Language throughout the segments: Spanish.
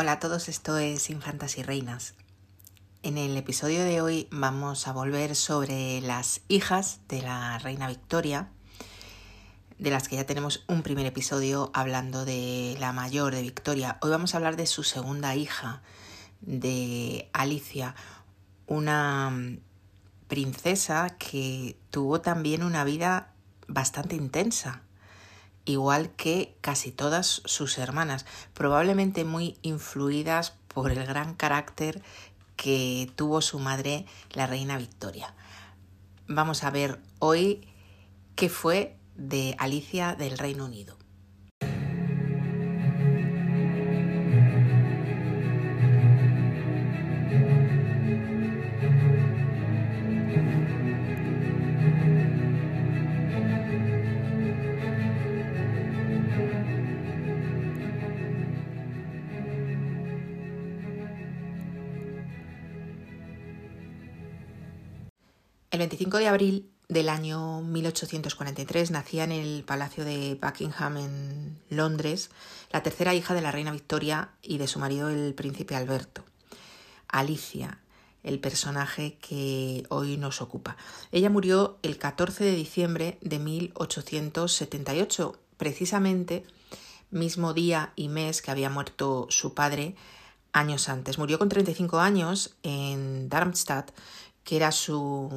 Hola a todos, esto es Infantas y Reinas. En el episodio de hoy vamos a volver sobre las hijas de la reina Victoria, de las que ya tenemos un primer episodio hablando de la mayor de Victoria. Hoy vamos a hablar de su segunda hija, de Alicia, una princesa que tuvo también una vida bastante intensa igual que casi todas sus hermanas, probablemente muy influidas por el gran carácter que tuvo su madre, la reina Victoria. Vamos a ver hoy qué fue de Alicia del Reino Unido. El 25 de abril del año 1843 nacía en el Palacio de Buckingham en Londres la tercera hija de la reina Victoria y de su marido el príncipe Alberto, Alicia, el personaje que hoy nos ocupa. Ella murió el 14 de diciembre de 1878, precisamente mismo día y mes que había muerto su padre años antes. Murió con 35 años en Darmstadt que era su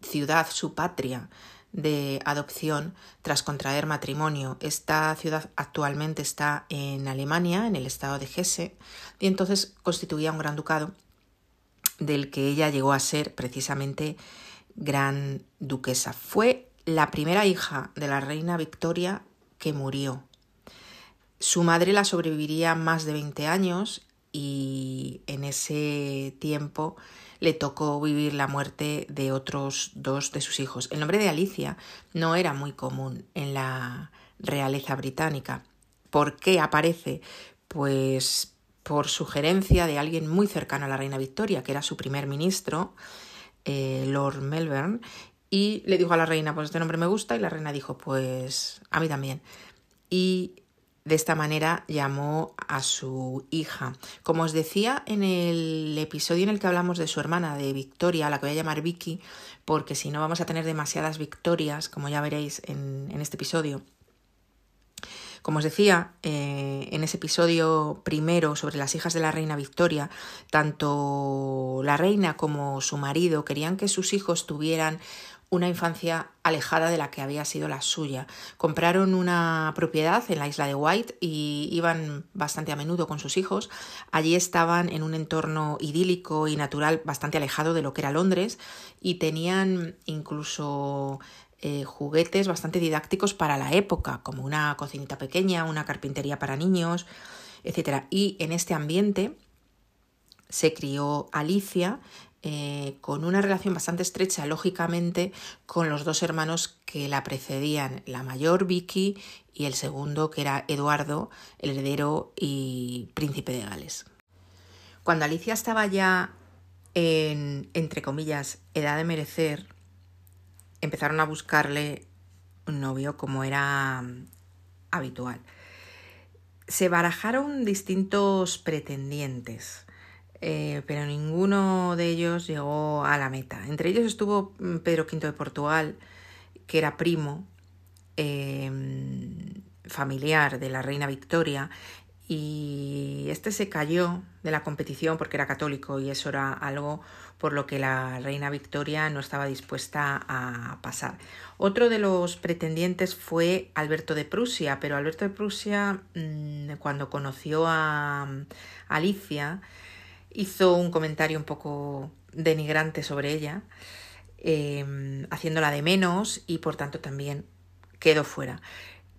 ciudad, su patria de adopción tras contraer matrimonio. Esta ciudad actualmente está en Alemania, en el estado de Hesse, y entonces constituía un gran ducado del que ella llegó a ser precisamente gran duquesa. Fue la primera hija de la reina Victoria que murió. Su madre la sobreviviría más de 20 años y en ese tiempo le tocó vivir la muerte de otros dos de sus hijos. El nombre de Alicia no era muy común en la realeza británica. ¿Por qué aparece? Pues por sugerencia de alguien muy cercano a la reina Victoria, que era su primer ministro, eh, Lord Melbourne, y le dijo a la reina, pues este nombre me gusta, y la reina dijo, pues a mí también. Y de esta manera llamó a su hija. Como os decía en el episodio en el que hablamos de su hermana, de Victoria, la que voy a llamar Vicky, porque si no vamos a tener demasiadas victorias, como ya veréis en, este episodio. Como os decía, eh, en ese episodio primero sobre las hijas de la reina Victoria, tanto la reina como su marido querían que sus hijos tuvieran una infancia alejada de la que había sido la suya. Compraron una propiedad en la isla de White y iban bastante a menudo con sus hijos. Allí estaban en un entorno idílico y natural bastante alejado de lo que era Londres y tenían incluso eh, juguetes bastante didácticos para la época, como una cocinita pequeña, una carpintería para niños, etc. Y en este ambiente se crió Alicia eh, con una relación bastante estrecha, lógicamente, con los dos hermanos que la precedían, la mayor Vicky y el segundo que era Eduardo, el heredero y príncipe de Gales. Cuando Alicia estaba ya en, entre comillas, edad de merecer, empezaron a buscarle un novio como era mm, habitual. Se barajaron distintos pretendientes. Eh, pero ninguno de ellos llegó a la meta. Entre ellos estuvo mm, Pedro V de Portugal, que era primo em, familiar de la reina Victoria, y este se cayó de la competición porque era católico y eso era algo por lo que la reina Victoria no estaba dispuesta a pasar. Otro de los pretendientes fue Alberto de Prusia, pero Alberto de Prusia mm, cuando conoció a Alicia hizo un comentario un poco denigrante sobre ella, em, haciéndola de menos y por tanto también quedó fuera.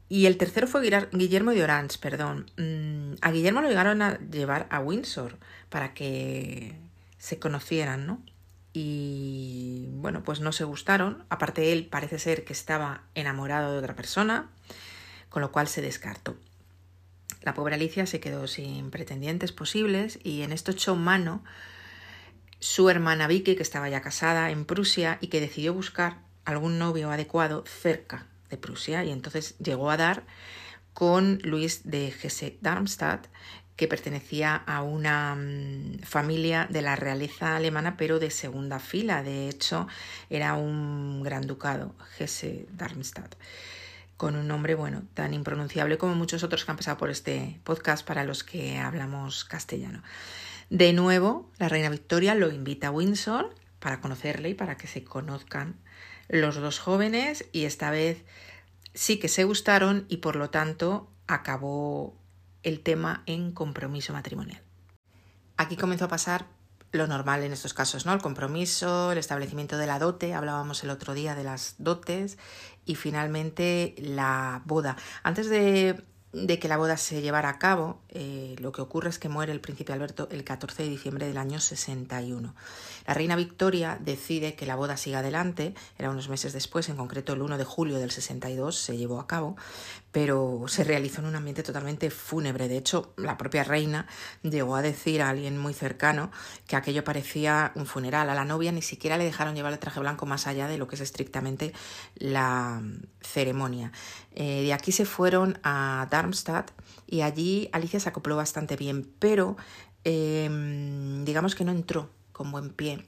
Y el tercero fue Guillermo de Orange, perdón. Mm, a Guillermo lo llegaron a llevar a Windsor para que se conocieran, ¿no? Y bueno, pues no se gustaron. Aparte él parece ser que estaba enamorado de otra persona, con lo cual se descartó. La pobre Alicia se quedó sin pretendientes posibles y en esto echó mano su hermana Vicky, que estaba ya casada en Prusia y que decidió buscar algún novio adecuado cerca de Prusia y entonces llegó a dar con Luis de Hesse-Darmstadt, que pertenecía a una mm, familia de la realeza alemana, pero de segunda fila. De hecho, era un gran ducado, Hesse Darmstadt, con un nombre, bueno, tan impronunciable como muchos otros que han pasado por este podcast para los que hablamos castellano. De nuevo, la reina Victoria lo invita a Windsor para conocerle y para que se conozcan los dos jóvenes y esta vez sí que se gustaron y por lo tanto acabó el tema en compromiso matrimonial. Aquí comenzó a pasar lo normal en estos casos, ¿no? El compromiso, el establecimiento de la dote, hablábamos el otro día de las dotes y finalmente la boda. Antes de de que la boda se llevara a cabo, eh, lo que ocurre es que muere el príncipe Alberto el 14 de diciembre del año 61. La reina Victoria decide que la boda siga adelante, era unos meses después, en concreto el 1 de julio del 62 se llevó a cabo, pero se realizó en un ambiente totalmente fúnebre. De hecho, la propia reina llegó a decir a alguien muy cercano que aquello parecía un funeral. A la novia ni siquiera le dejaron llevar el traje blanco más allá de lo que es estrictamente la ceremonia. Eh, de aquí se fueron a Darmstadt y allí Alicia se acopló bastante bien, pero em, digamos que no entró con buen pie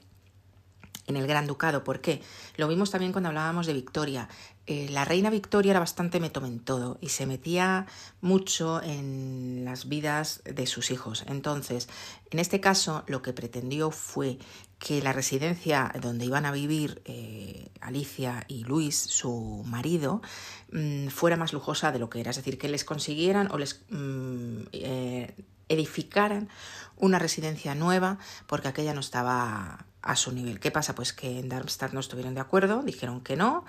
en el Gran Ducado. ¿Por qué? Lo vimos también cuando hablábamos de Victoria. Eh, la reina Victoria era bastante todo y se metía mucho en las vidas de sus hijos. Entonces, en este caso, lo que pretendió fue que la residencia donde iban a vivir eh, Alicia y Luis, su marido, mm, fuera más lujosa de lo que era. Es decir, que les consiguieran o les mm, eh, edificaran una residencia nueva porque aquella no estaba a su nivel. ¿Qué pasa? Pues que en Darmstadt no estuvieron de acuerdo, dijeron que no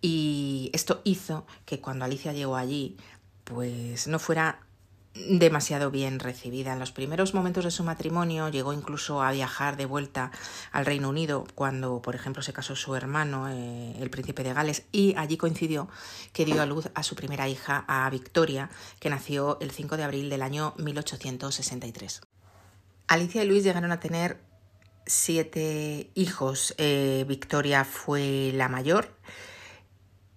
y esto hizo que cuando Alicia llegó allí pues no fuera demasiado bien recibida. En los primeros momentos de su matrimonio llegó incluso a viajar de vuelta al Reino Unido cuando, por ejemplo, se casó su hermano, eh, el príncipe de Gales, y allí coincidió que dio a luz a su primera hija, a Victoria, que nació el 5 de abril del año 1863. Alicia y Luis llegaron a tener siete hijos. Eh, Victoria fue la mayor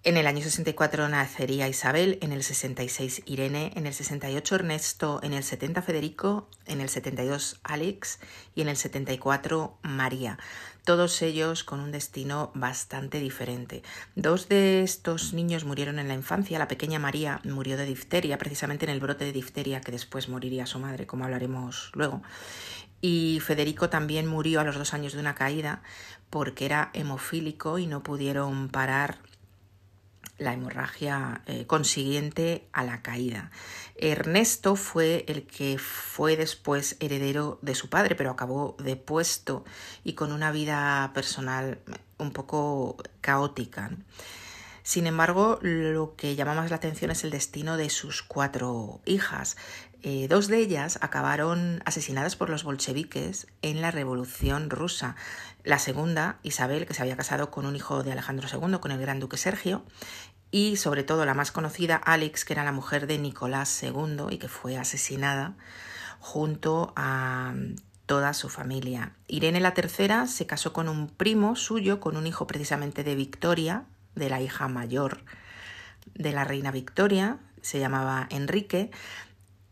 en el año 64 nacería Isabel, en el 66 Irene, en el 68 Ernesto, en el 70 Federico, en el 72 Alex y en el 74 María. Todos ellos con un destino bastante diferente. Dos de estos niños murieron en la infancia. La pequeña María murió de difteria, precisamente en el brote de difteria que después moriría su madre, como hablaremos luego. Y Federico también murió a los dos años de una caída porque era hemofílico y no pudieron parar la hemorragia eh, consiguiente a la caída. Ernesto fue el que fue después heredero de su padre, pero acabó depuesto y con una vida personal un poco caótica. Sin embargo, lo que llama más la atención es el destino de sus cuatro hijas. Eh, dos de ellas acabaron asesinadas por los bolcheviques en la Revolución rusa. La segunda, Isabel, que se había casado con un hijo de Alejandro II, con el gran duque Sergio, y sobre todo la más conocida, Alex, que era la mujer de Nicolás II y que fue asesinada junto a toda su familia. Irene la tercera se casó con un primo suyo, con un hijo precisamente de Victoria, de la hija mayor de la reina Victoria, se llamaba Enrique,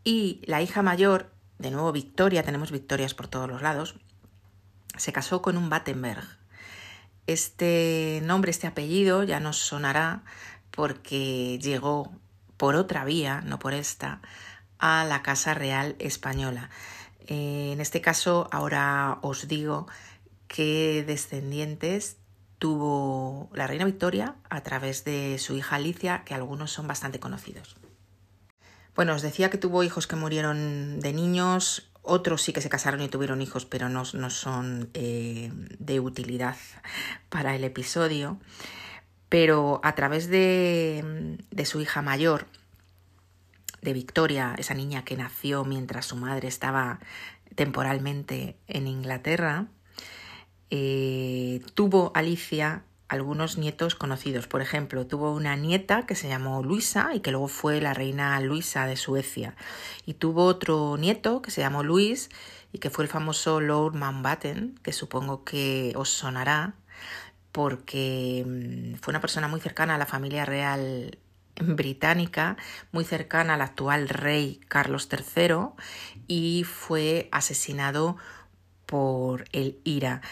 y la hija mayor, de nuevo Victoria, tenemos victorias por todos los lados, se casó con un Battenberg. Este nombre, este apellido ya nos sonará porque llegó por otra vía, no por esta, a la Casa Real Española. Eh, en este caso, ahora os digo qué descendientes tuvo la reina Victoria a través de su hija Alicia, que algunos son bastante conocidos. Bueno, os decía que tuvo hijos que murieron de niños, otros sí que se casaron y tuvieron hijos, pero no, son eh, de utilidad para el episodio. Pero a través de, de su hija mayor, de Victoria, esa niña que nació mientras su madre estaba temporalmente en Inglaterra, eh, tuvo Alicia algunos nietos conocidos. Por ejemplo, tuvo una nieta que se llamó Luisa y que luego fue la reina Luisa de Suecia. Y tuvo otro nieto que se llamó Luis y que fue el famoso Lord Mountbatten, que supongo que os sonará porque mm, fue una persona muy cercana a la familia real británica muy cercana al actual rey Carlos III y fue asesinado por el IRA.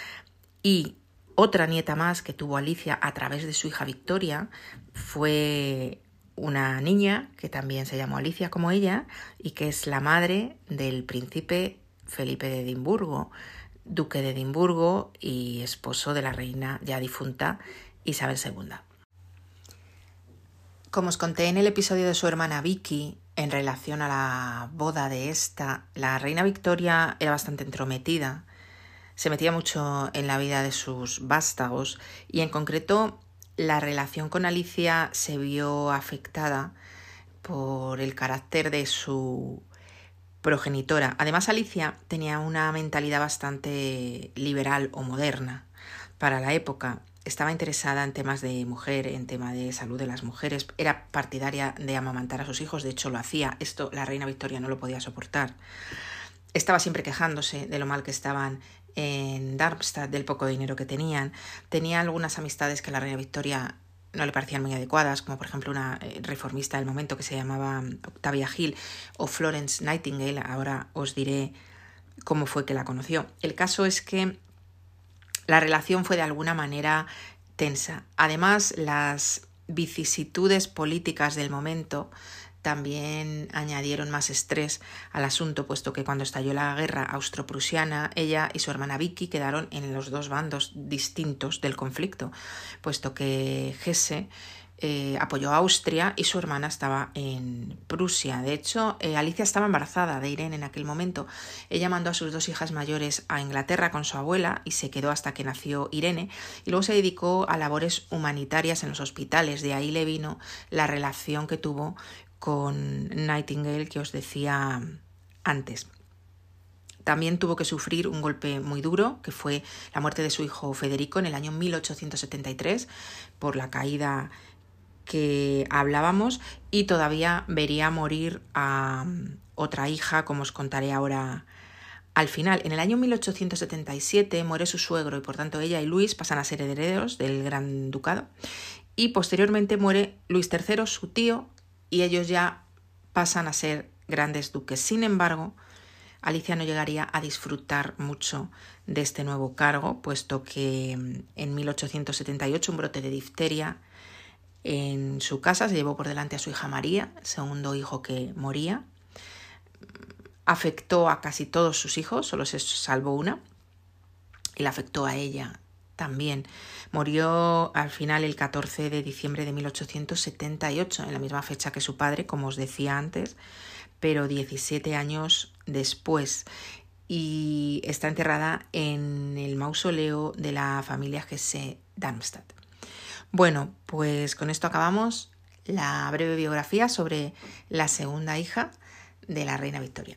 Y otra nieta más que tuvo Alicia a través de su hija Victoria fue una niña que también se llamó Alicia como ella y que es la madre del príncipe Felipe de Edimburgo, duque de Edimburgo y esposo de la reina ya difunta Isabel II. Como os conté en el episodio de su hermana Vicky, en relación a la boda de esta, la reina Victoria era bastante entrometida, se metía mucho en la vida de sus vástagos y en concreto la relación con Alicia se vio afectada por el carácter de su progenitora. Además, Alicia tenía una mentalidad bastante liberal o moderna para la época. Estaba interesada en temas de mujer, en tema de salud de las mujeres. Era partidaria de amamantar a sus hijos, de hecho lo hacía. Esto la reina Victoria no lo podía soportar. Estaba siempre quejándose de lo mal que estaban en Darmstadt, del poco dinero que tenían. Tenía algunas amistades que la reina Victoria no le parecían muy adecuadas, como por ejemplo una eh, reformista del momento que se llamaba Octavia Hill o Florence Nightingale. Ahora os diré cómo fue que la conoció. El caso es que la relación fue de alguna manera tensa. Además, las vicisitudes políticas del momento también añadieron más estrés al asunto, puesto que cuando estalló la guerra austro-prusiana, ella y su hermana Vicky quedaron en los dos bandos distintos del conflicto, puesto que Hesse eh, apoyó a Austria y su hermana estaba en Prusia. De hecho, eh, Alicia estaba embarazada de Irene en aquel momento. Ella mandó a sus dos hijas mayores a Inglaterra con su abuela y se quedó hasta que nació Irene y luego se dedicó a labores humanitarias en los hospitales. De ahí le vino la relación que tuvo con Nightingale que os decía antes. También tuvo que sufrir un golpe muy duro, que fue la muerte de su hijo Federico en el año 1873 por la caída que hablábamos y todavía vería morir a otra hija, como os contaré ahora al final. En el año 1877 muere su suegro y por tanto ella y Luis pasan a ser herederos del Gran Ducado y posteriormente muere Luis III, su tío, y ellos ya pasan a ser grandes duques. Sin embargo, Alicia no llegaría a disfrutar mucho de este nuevo cargo, puesto que mm, en 1878 un brote de difteria en su casa se llevó por delante a su hija María, segundo hijo que moría. Afectó a casi todos sus hijos, solo se salvó una, y la afectó a ella también. Murió al final el 14 de diciembre de 1878, en la misma fecha que su padre, como os decía antes, pero 17 años después. Y está enterrada en el mausoleo de la familia Gese Darmstadt. Bueno, pues con esto acabamos la breve biografía sobre la segunda hija de la reina Victoria.